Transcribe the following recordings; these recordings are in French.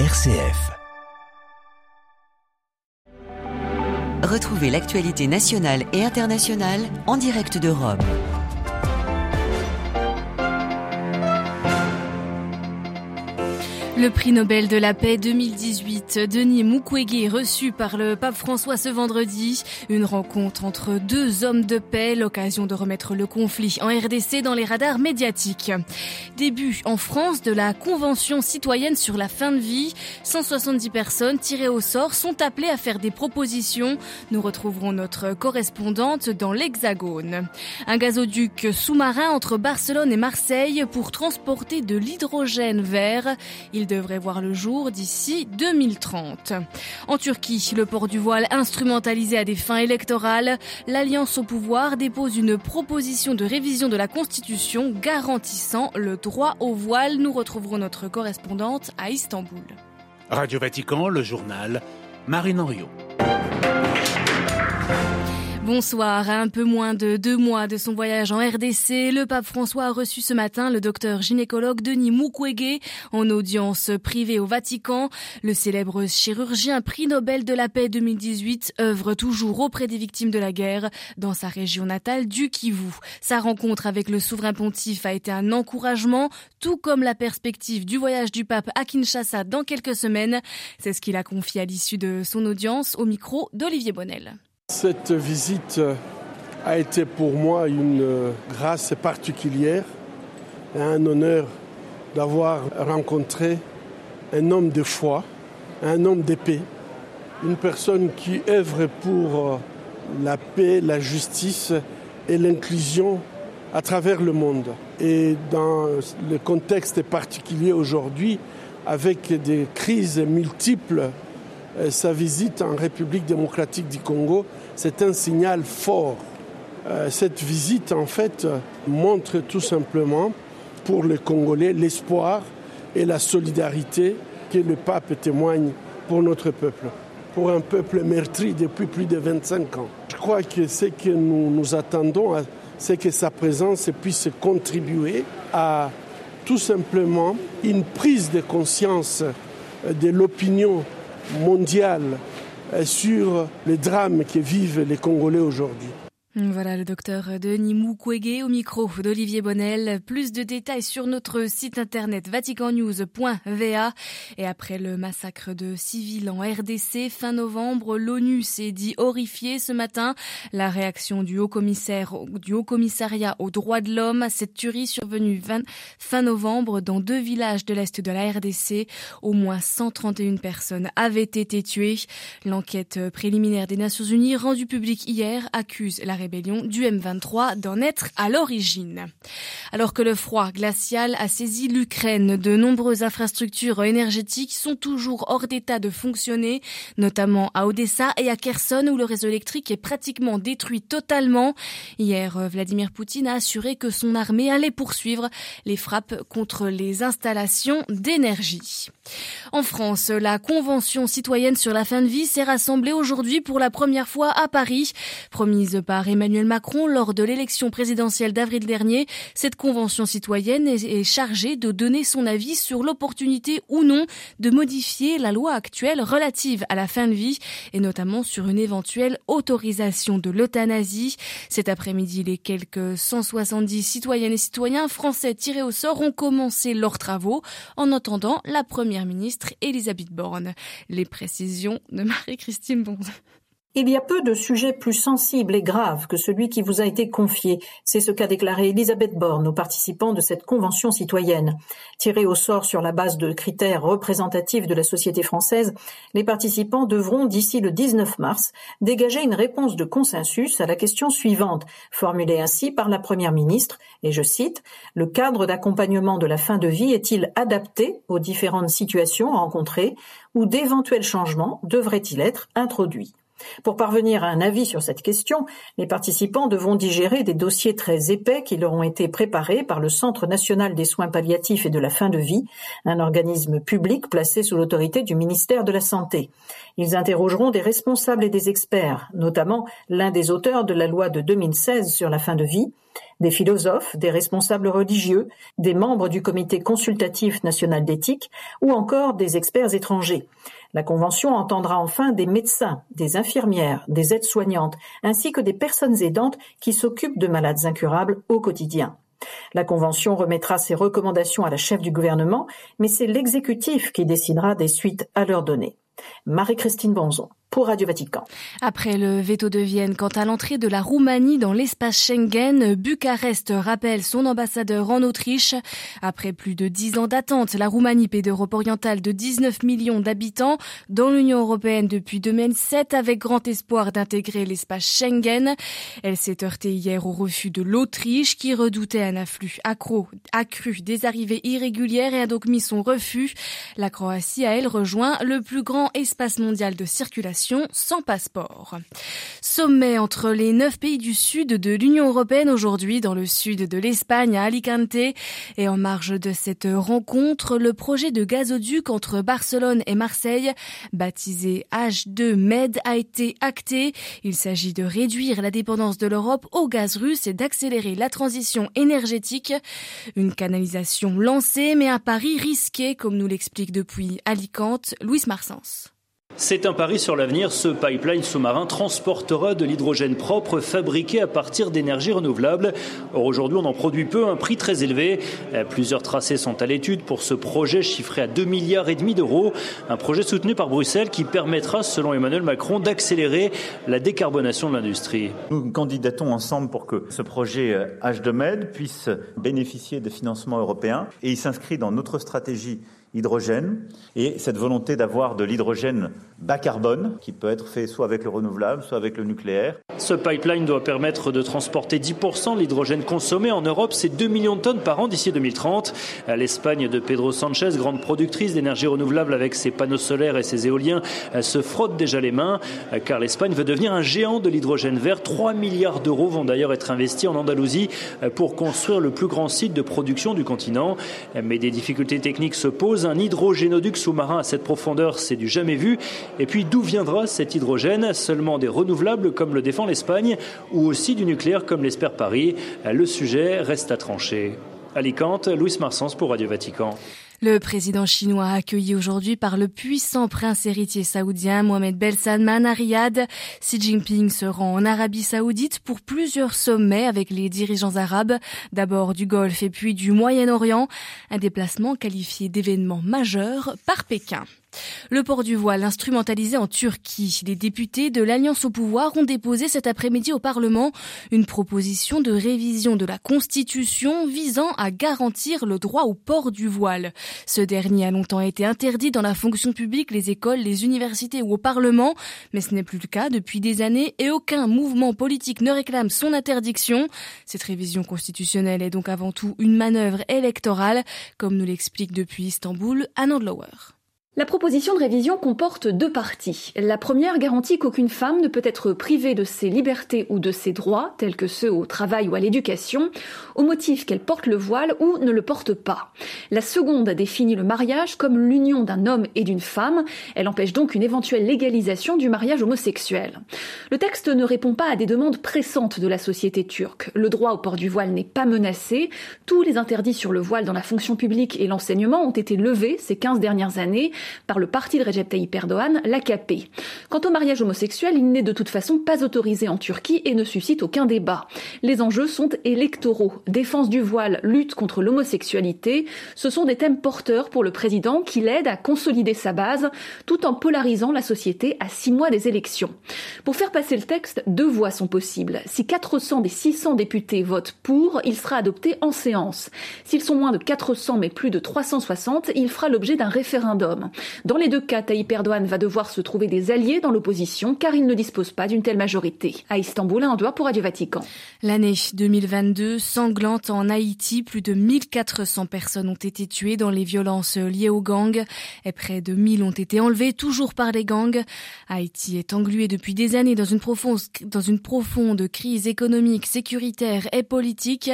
RCF. Retrouvez l'actualité nationale et internationale en direct de Rome. Le prix Nobel de la paix 2018, Denis Mukwege, reçu par le pape François ce vendredi. Une rencontre entre deux hommes de paix, l'occasion de remettre le conflit en RDC dans les radars médiatiques. Début en France de la Convention citoyenne sur la fin de vie. 170 personnes tirées au sort sont appelées à faire des propositions. Nous retrouverons notre correspondante dans l'Hexagone. Un gazoduc sous-marin entre Barcelone et Marseille pour transporter de l'hydrogène vert. Devrait voir le jour d'ici 2030. En Turquie, le port du voile instrumentalisé à des fins électorales, l'Alliance au pouvoir dépose une proposition de révision de la Constitution garantissant le droit au voile. Nous retrouverons notre correspondante à Istanbul. Radio Vatican, le journal, Marine Henriot. Bonsoir. À un peu moins de deux mois de son voyage en RDC, le pape François a reçu ce matin le docteur gynécologue Denis Mukwege en audience privée au Vatican. Le célèbre chirurgien prix Nobel de la paix 2018 œuvre toujours auprès des victimes de la guerre dans sa région natale du Kivu. Sa rencontre avec le souverain pontife a été un encouragement, tout comme la perspective du voyage du pape à Kinshasa dans quelques semaines. C'est ce qu'il a confié à l'issue de son audience au micro d'Olivier Bonnel. Cette visite a été pour moi une grâce particulière et un honneur d'avoir rencontré un homme de foi, un homme d'épée, une personne qui œuvre pour la paix, la justice et l'inclusion à travers le monde. Et dans le contexte particulier aujourd'hui, avec des crises multiples sa visite en République démocratique du Congo, c'est un signal fort. Cette visite, en fait, montre tout simplement pour les Congolais l'espoir et la solidarité que le pape témoigne pour notre peuple, pour un peuple meurtri depuis plus de 25 ans. Je crois que ce que nous attendons, c'est que sa présence puisse contribuer à tout simplement une prise de conscience de l'opinion mondiale sur les drames que vivent les Congolais aujourd'hui. Voilà le docteur Denis Mukwege au micro d'Olivier Bonnel. Plus de détails sur notre site internet vaticannews.va. Et après le massacre de civils en RDC fin novembre, l'ONU s'est dit horrifiée ce matin. La réaction du haut commissaire, du haut commissariat aux droits de l'homme à cette tuerie survenue 20, fin novembre dans deux villages de l'est de la RDC. Au moins 131 personnes avaient été tuées. L'enquête préliminaire des Nations Unies rendue publique hier accuse la rébellion du M23 d'en être à l'origine. Alors que le froid glacial a saisi l'Ukraine, de nombreuses infrastructures énergétiques sont toujours hors d'état de fonctionner, notamment à Odessa et à Kherson où le réseau électrique est pratiquement détruit totalement. Hier, Vladimir Poutine a assuré que son armée allait poursuivre les frappes contre les installations d'énergie. En France, la Convention citoyenne sur la fin de vie s'est rassemblée aujourd'hui pour la première fois à Paris. Promise par Emmanuel Macron lors de l'élection présidentielle d'avril dernier, cette Convention citoyenne est chargée de donner son avis sur l'opportunité ou non de modifier la loi actuelle relative à la fin de vie et notamment sur une éventuelle autorisation de l'euthanasie. Cet après-midi, les quelques 170 citoyennes et citoyens français tirés au sort ont commencé leurs travaux en attendant la première ministre Elisabeth Borne. Les précisions de Marie-Christine Bond. Il y a peu de sujets plus sensibles et graves que celui qui vous a été confié. C'est ce qu'a déclaré Elisabeth Borne aux participants de cette convention citoyenne. Tirés au sort sur la base de critères représentatifs de la société française, les participants devront, d'ici le 19 mars, dégager une réponse de consensus à la question suivante, formulée ainsi par la première ministre, et je cite, le cadre d'accompagnement de la fin de vie est-il adapté aux différentes situations rencontrées ou d'éventuels changements devraient-ils être introduits? Pour parvenir à un avis sur cette question, les participants devront digérer des dossiers très épais qui leur ont été préparés par le Centre national des soins palliatifs et de la fin de vie, un organisme public placé sous l'autorité du ministère de la Santé. Ils interrogeront des responsables et des experts, notamment l'un des auteurs de la loi de 2016 sur la fin de vie, des philosophes, des responsables religieux, des membres du comité consultatif national d'éthique ou encore des experts étrangers. La Convention entendra enfin des médecins, des infirmières, des aides-soignantes, ainsi que des personnes aidantes qui s'occupent de malades incurables au quotidien. La Convention remettra ses recommandations à la chef du gouvernement, mais c'est l'exécutif qui décidera des suites à leur donner. Marie-Christine Bonzon Après le veto de Vienne quant à l'entrée de la Roumanie dans l'espace Schengen, Bucarest rappelle son ambassadeur en Autriche. Après plus de dix ans d'attente, la Roumanie, pays d'Europe orientale de 19 millions d'habitants, dans l'Union européenne depuis 2007 avec grand espoir d'intégrer l'espace Schengen. Elle s'est heurtée hier au refus de l'Autriche qui redoutait un afflux accro, accru des arrivées irrégulières et a donc mis son refus. La Croatie a elle rejoint le plus grand espace mondial de circulation sans passeport. Sommet entre les neuf pays du sud de l'Union européenne aujourd'hui dans le sud de l'Espagne à Alicante et en marge de cette rencontre, le projet de gazoduc entre Barcelone et Marseille, baptisé H2 Med, a été acté. Il s'agit de réduire la dépendance de l'Europe au gaz russe et d'accélérer la transition énergétique. Une canalisation lancée mais un pari risqué comme nous l'explique depuis Alicante Louis Marsens. C'est un pari sur l'avenir. Ce pipeline sous-marin transportera de l'hydrogène propre fabriqué à partir d'énergies renouvelables. Or, aujourd'hui, on en produit peu, un prix très élevé. Plusieurs tracés sont à l'étude pour ce projet chiffré à 2 milliards et demi d'euros. Un projet soutenu par Bruxelles qui permettra, selon Emmanuel Macron, d'accélérer la décarbonation de l'industrie. Nous candidatons ensemble pour que ce projet H2Med puisse bénéficier des financements européens et il s'inscrit dans notre stratégie hydrogène et cette volonté d'avoir de l'hydrogène bas carbone qui peut être fait soit avec le renouvelable, soit avec le nucléaire. Ce pipeline doit permettre de transporter 10% de l'hydrogène consommé en Europe, c'est 2 millions de tonnes par an d'ici 2030. L'Espagne de Pedro Sanchez, grande productrice d'énergie renouvelable avec ses panneaux solaires et ses éoliens, se frotte déjà les mains car l'Espagne veut devenir un géant de l'hydrogène vert. 3 milliards d'euros vont d'ailleurs être investis en Andalousie pour construire le plus grand site de production du continent. Mais des difficultés techniques se posent un hydrogénoduc sous-marin à cette profondeur, c'est du jamais vu. Et puis d'où viendra cet hydrogène? Seulement des renouvelables comme le défend l'Espagne ou aussi du nucléaire comme l'espère Paris Le sujet reste à trancher. Alicante, Louis Marsens pour Radio Vatican. Le président chinois accueilli aujourd'hui par le puissant prince héritier saoudien Mohamed Ben Salman à Riyad. Xi Jinping se rend en Arabie saoudite pour plusieurs sommets avec les dirigeants arabes, d'abord du Golfe et puis du Moyen-Orient, un déplacement qualifié d'événement majeur par Pékin. Le port du voile instrumentalisé en Turquie. Les députés de l'Alliance au pouvoir ont déposé cet après-midi au Parlement une proposition de révision de la Constitution visant à garantir le droit au port du voile. Ce dernier a longtemps été interdit dans la fonction publique, les écoles, les universités ou au Parlement, mais ce n'est plus le cas depuis des années et aucun mouvement politique ne réclame son interdiction. Cette révision constitutionnelle est donc avant tout une manœuvre électorale, comme nous l'explique depuis Istanbul Anand Lower. La proposition de révision comporte deux parties. La première garantit qu'aucune femme ne peut être privée de ses libertés ou de ses droits, tels que ceux au travail ou à l'éducation, au motif qu'elle porte le voile ou ne le porte pas. La seconde définit le mariage comme l'union d'un homme et d'une femme. Elle empêche donc une éventuelle légalisation du mariage homosexuel. Le texte ne répond pas à des demandes pressantes de la société turque. Le droit au port du voile n'est pas menacé. Tous les interdits sur le voile dans la fonction publique et l'enseignement ont été levés ces 15 dernières années par le parti de Recep Tayyip Erdogan, l'AKP. Quant au mariage homosexuel, il n'est de toute façon pas autorisé en Turquie et ne suscite aucun débat. Les enjeux sont électoraux. Défense du voile, lutte contre l'homosexualité, ce sont des thèmes porteurs pour le président qui l'aide à consolider sa base tout en polarisant la société à six mois des élections. Pour faire passer le texte, deux voies sont possibles. Si 400 des 600 députés votent pour, il sera adopté en séance. S'ils sont moins de 400 mais plus de 360, il fera l'objet d'un référendum. Dans les deux cas, Tayyip Erdogan va devoir se trouver des alliés dans l'opposition car il ne dispose pas d'une telle majorité. À Istanbul, un doigt pour Radio Vatican. L'année 2022 sanglante en Haïti. Plus de 1400 personnes ont été tuées dans les violences liées aux gangs et près de 1000 ont été enlevées toujours par les gangs. Haïti est englué depuis des années dans une profonde, dans une profonde crise économique, sécuritaire et politique.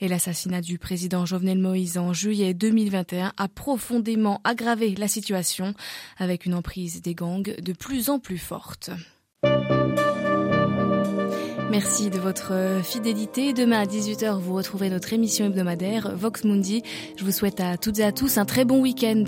Et l'assassinat du président Jovenel Moïse en juillet 2021 a profondément aggravé la avec une emprise des gangs de plus en plus forte. Merci de votre fidélité. Demain à 18h, vous retrouverez notre émission hebdomadaire Vox Mundi. Je vous souhaite à toutes et à tous un très bon week-end.